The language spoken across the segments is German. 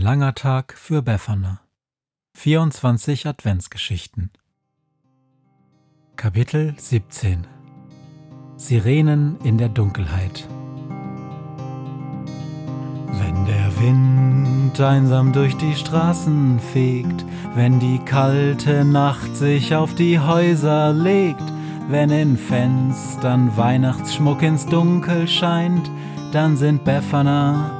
langer Tag für Befana. 24 Adventsgeschichten. Kapitel 17 Sirenen in der Dunkelheit. Wenn der Wind einsam durch die Straßen fegt, wenn die kalte Nacht sich auf die Häuser legt, wenn in Fenstern Weihnachtsschmuck ins Dunkel scheint, dann sind Befana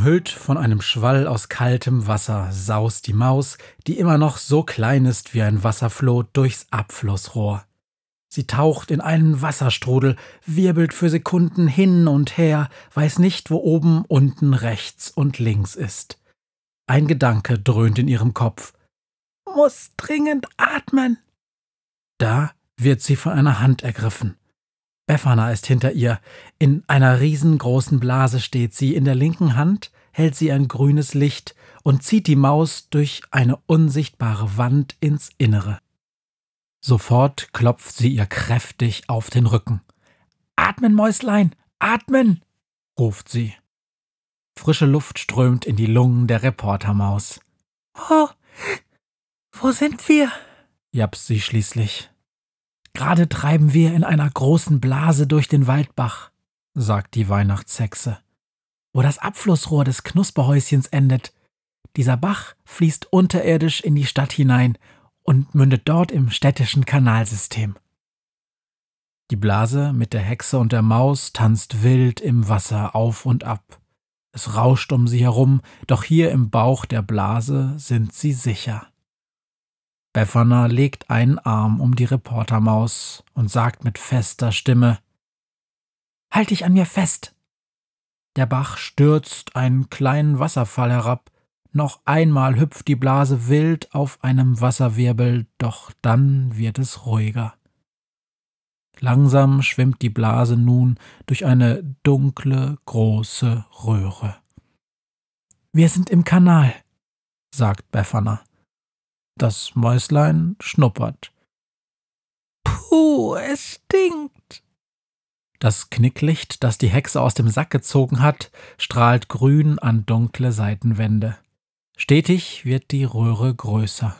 Umhüllt von einem Schwall aus kaltem Wasser saust die Maus, die immer noch so klein ist wie ein Wasserfloh, durchs Abflussrohr. Sie taucht in einen Wasserstrudel, wirbelt für Sekunden hin und her, weiß nicht, wo oben, unten, rechts und links ist. Ein Gedanke dröhnt in ihrem Kopf. Muss dringend atmen. Da wird sie von einer Hand ergriffen. Befana ist hinter ihr. In einer riesengroßen Blase steht sie. In der linken Hand hält sie ein grünes Licht und zieht die Maus durch eine unsichtbare Wand ins Innere. Sofort klopft sie ihr kräftig auf den Rücken. Atmen, Mäuslein, atmen! ruft sie. Frische Luft strömt in die Lungen der Reportermaus. Oh, wo sind wir? japst sie schließlich. Gerade treiben wir in einer großen Blase durch den Waldbach, sagt die Weihnachtshexe, wo das Abflussrohr des Knusperhäuschens endet. Dieser Bach fließt unterirdisch in die Stadt hinein und mündet dort im städtischen Kanalsystem. Die Blase mit der Hexe und der Maus tanzt wild im Wasser auf und ab. Es rauscht um sie herum, doch hier im Bauch der Blase sind sie sicher. Befana legt einen Arm um die Reportermaus und sagt mit fester Stimme Halt dich an mir fest. Der Bach stürzt einen kleinen Wasserfall herab, noch einmal hüpft die Blase wild auf einem Wasserwirbel, doch dann wird es ruhiger. Langsam schwimmt die Blase nun durch eine dunkle, große Röhre. Wir sind im Kanal, sagt Befana. Das Mäuslein schnuppert. Puh, es stinkt. Das Knicklicht, das die Hexe aus dem Sack gezogen hat, strahlt grün an dunkle Seitenwände. Stetig wird die Röhre größer.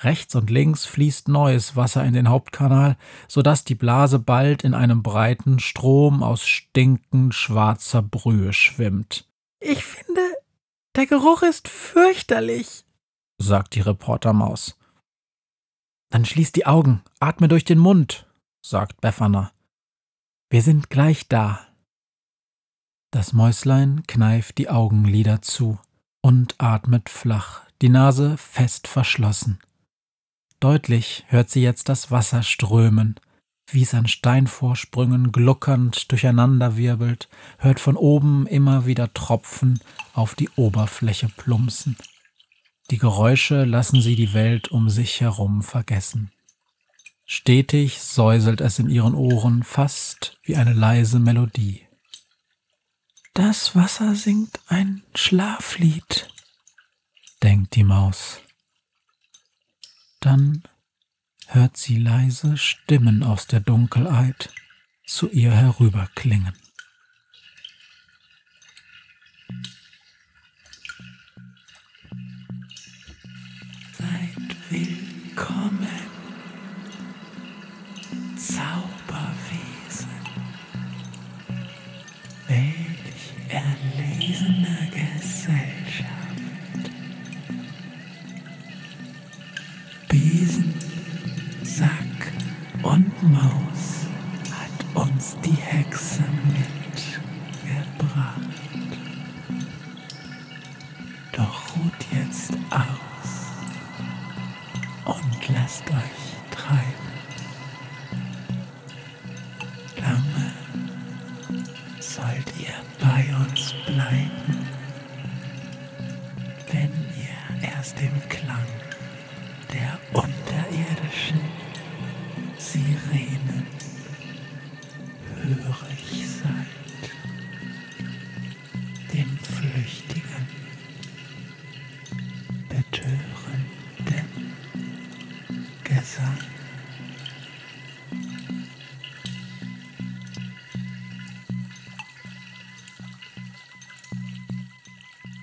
Rechts und links fließt neues Wasser in den Hauptkanal, so dass die Blase bald in einem breiten Strom aus stinkend schwarzer Brühe schwimmt. Ich finde, der Geruch ist fürchterlich, sagt die Reportermaus. Dann schließ die Augen, atme durch den Mund, sagt Befana. Wir sind gleich da. Das Mäuslein kneift die Augenlider zu und atmet flach, die Nase fest verschlossen. Deutlich hört sie jetzt das Wasser strömen, wie es an Steinvorsprüngen gluckernd durcheinanderwirbelt, hört von oben immer wieder Tropfen auf die Oberfläche plumpsen. Die Geräusche lassen sie die Welt um sich herum vergessen. Stetig säuselt es in ihren Ohren fast wie eine leise Melodie. Das Wasser singt ein Schlaflied, denkt die Maus. Dann hört sie leise Stimmen aus der Dunkelheit zu ihr herüberklingen. Lasst euch treiben.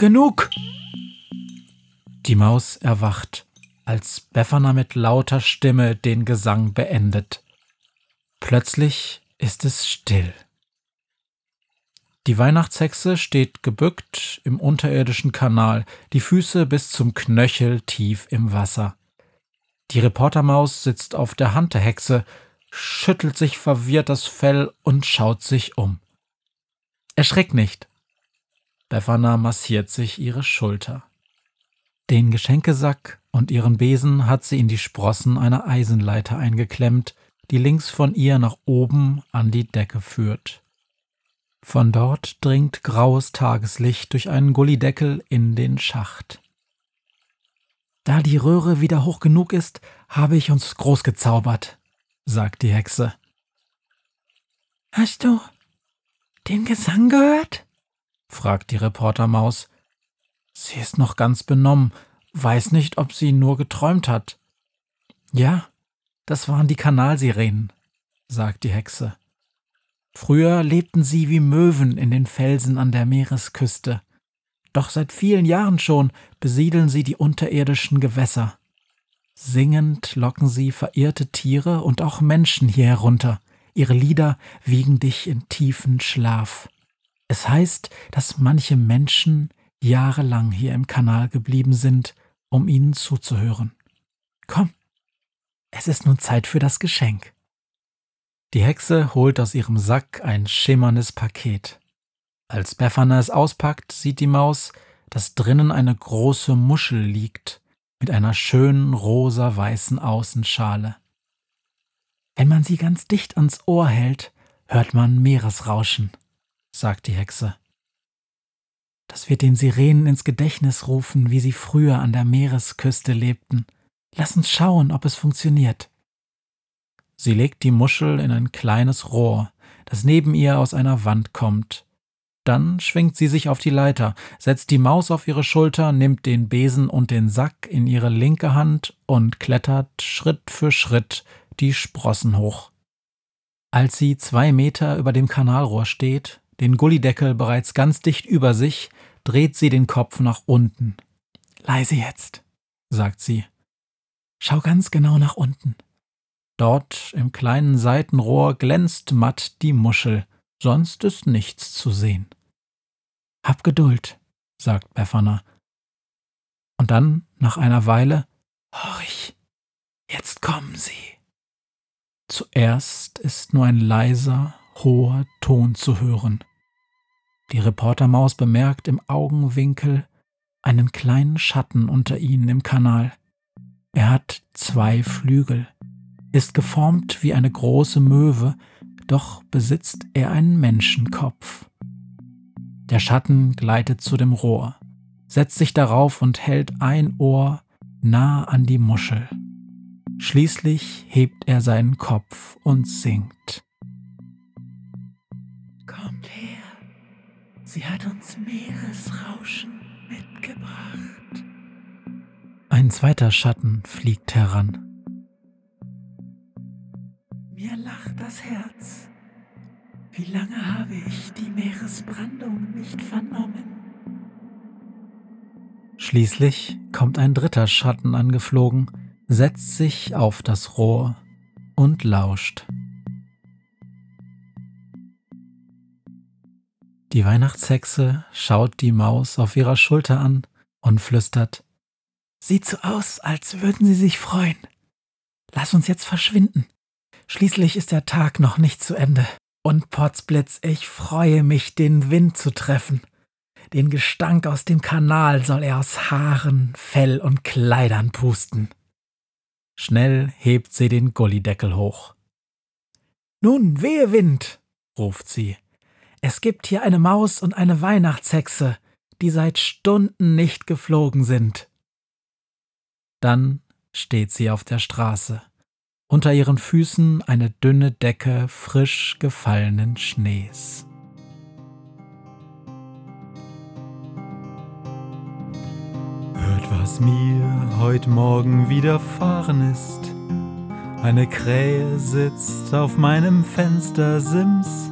Genug! Die Maus erwacht, als Befana mit lauter Stimme den Gesang beendet. Plötzlich ist es still. Die Weihnachtshexe steht gebückt im unterirdischen Kanal, die Füße bis zum Knöchel tief im Wasser. Die Reportermaus sitzt auf der Hand der Hexe, schüttelt sich verwirrt das Fell und schaut sich um. Erschreck nicht. Befana massiert sich ihre Schulter. Den Geschenkesack und ihren Besen hat sie in die Sprossen einer Eisenleiter eingeklemmt, die links von ihr nach oben an die Decke führt. Von dort dringt graues Tageslicht durch einen Gullideckel in den Schacht. Da die Röhre wieder hoch genug ist, habe ich uns groß gezaubert, sagt die Hexe. Hast du den Gesang gehört? Fragt die Reportermaus. Sie ist noch ganz benommen, weiß nicht, ob sie nur geträumt hat. Ja, das waren die Kanalsirenen, sagt die Hexe. Früher lebten sie wie Möwen in den Felsen an der Meeresküste. Doch seit vielen Jahren schon besiedeln sie die unterirdischen Gewässer. Singend locken sie verirrte Tiere und auch Menschen hier herunter. Ihre Lieder wiegen dich in tiefen Schlaf. Es heißt, dass manche Menschen jahrelang hier im Kanal geblieben sind, um ihnen zuzuhören. Komm, es ist nun Zeit für das Geschenk. Die Hexe holt aus ihrem Sack ein schimmerndes Paket. Als Befana es auspackt, sieht die Maus, dass drinnen eine große Muschel liegt, mit einer schönen rosa-weißen Außenschale. Wenn man sie ganz dicht ans Ohr hält, hört man Meeresrauschen, sagt die Hexe. Das wird den Sirenen ins Gedächtnis rufen, wie sie früher an der Meeresküste lebten. Lass uns schauen, ob es funktioniert. Sie legt die Muschel in ein kleines Rohr, das neben ihr aus einer Wand kommt. Dann schwingt sie sich auf die Leiter, setzt die Maus auf ihre Schulter, nimmt den Besen und den Sack in ihre linke Hand und klettert Schritt für Schritt die Sprossen hoch. Als sie zwei Meter über dem Kanalrohr steht, den Gullideckel bereits ganz dicht über sich, dreht sie den Kopf nach unten. Leise jetzt, sagt sie. Schau ganz genau nach unten. Dort im kleinen Seitenrohr glänzt matt die Muschel, sonst ist nichts zu sehen. Hab Geduld, sagt Befana. Und dann, nach einer Weile, Horch, jetzt kommen sie. Zuerst ist nur ein leiser, hoher Ton zu hören. Die Reportermaus bemerkt im Augenwinkel einen kleinen Schatten unter ihnen im Kanal. Er hat zwei Flügel, ist geformt wie eine große Möwe, doch besitzt er einen Menschenkopf. Der Schatten gleitet zu dem Rohr, setzt sich darauf und hält ein Ohr nah an die Muschel. Schließlich hebt er seinen Kopf und singt. Kommt her, sie hat uns Meeresrauschen mitgebracht. Ein zweiter Schatten fliegt heran. Mir lacht das Herz. Wie lange habe ich die Meeresbrandung nicht vernommen? Schließlich kommt ein dritter Schatten angeflogen, setzt sich auf das Rohr und lauscht. Die Weihnachtshexe schaut die Maus auf ihrer Schulter an und flüstert Sieht so aus, als würden sie sich freuen. Lass uns jetzt verschwinden. Schließlich ist der Tag noch nicht zu Ende. Und Potzblitz, ich freue mich, den Wind zu treffen. Den Gestank aus dem Kanal soll er aus Haaren, Fell und Kleidern pusten. Schnell hebt sie den Gullideckel hoch. Nun, wehe Wind, ruft sie. Es gibt hier eine Maus und eine Weihnachtshexe, die seit Stunden nicht geflogen sind. Dann steht sie auf der Straße. Unter ihren Füßen eine dünne Decke frisch gefallenen Schnees. Hört, was mir heut Morgen widerfahren ist. Eine Krähe sitzt auf meinem Fenstersims